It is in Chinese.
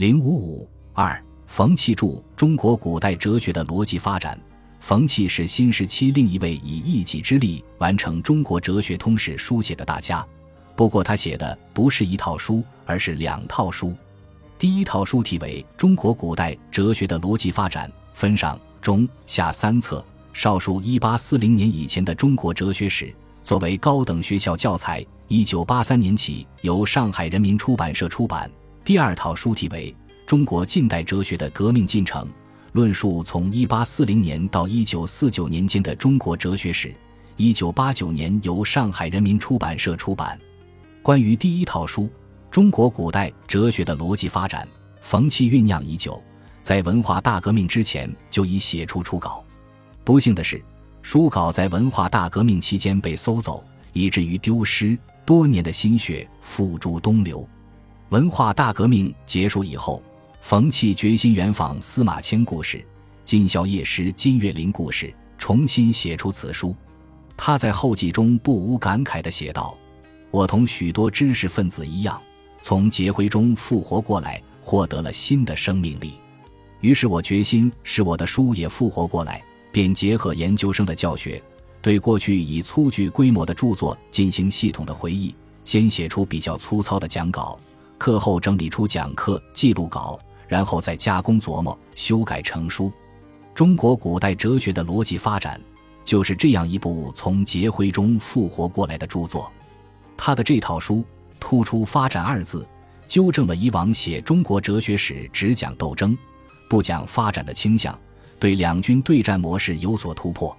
零五五二，冯契著《中国古代哲学的逻辑发展》。冯契是新时期另一位以一己之力完成中国哲学通史书写的大家。不过他写的不是一套书，而是两套书。第一套书题为《中国古代哲学的逻辑发展》，分上、中、下三册，少述一八四零年以前的中国哲学史，作为高等学校教材。一九八三年起由上海人民出版社出版。第二套书题为《中国近代哲学的革命进程》，论述从一八四零年到一九四九年间的中国哲学史。一九八九年由上海人民出版社出版。关于第一套书《中国古代哲学的逻辑发展》，冯契酝酿已久，在文化大革命之前就已写出初稿。不幸的是，书稿在文化大革命期间被搜走，以至于丢失，多年的心血付诸东流。文化大革命结束以后，冯契决心远访司马迁故事、尽孝业师金岳霖故事，重新写出此书。他在后记中不无感慨地写道。我同许多知识分子一样，从劫灰中复活过来，获得了新的生命力。于是我决心使我的书也复活过来，便结合研究生的教学，对过去以粗具规模的著作进行系统的回忆。先写出比较粗糙的讲稿，课后整理出讲课记录稿，然后再加工琢磨、修改成书。中国古代哲学的逻辑发展，就是这样一部从劫灰中复活过来的著作。他的这套书突出“发展”二字，纠正了以往写中国哲学史只讲斗争、不讲发展的倾向，对两军对战模式有所突破。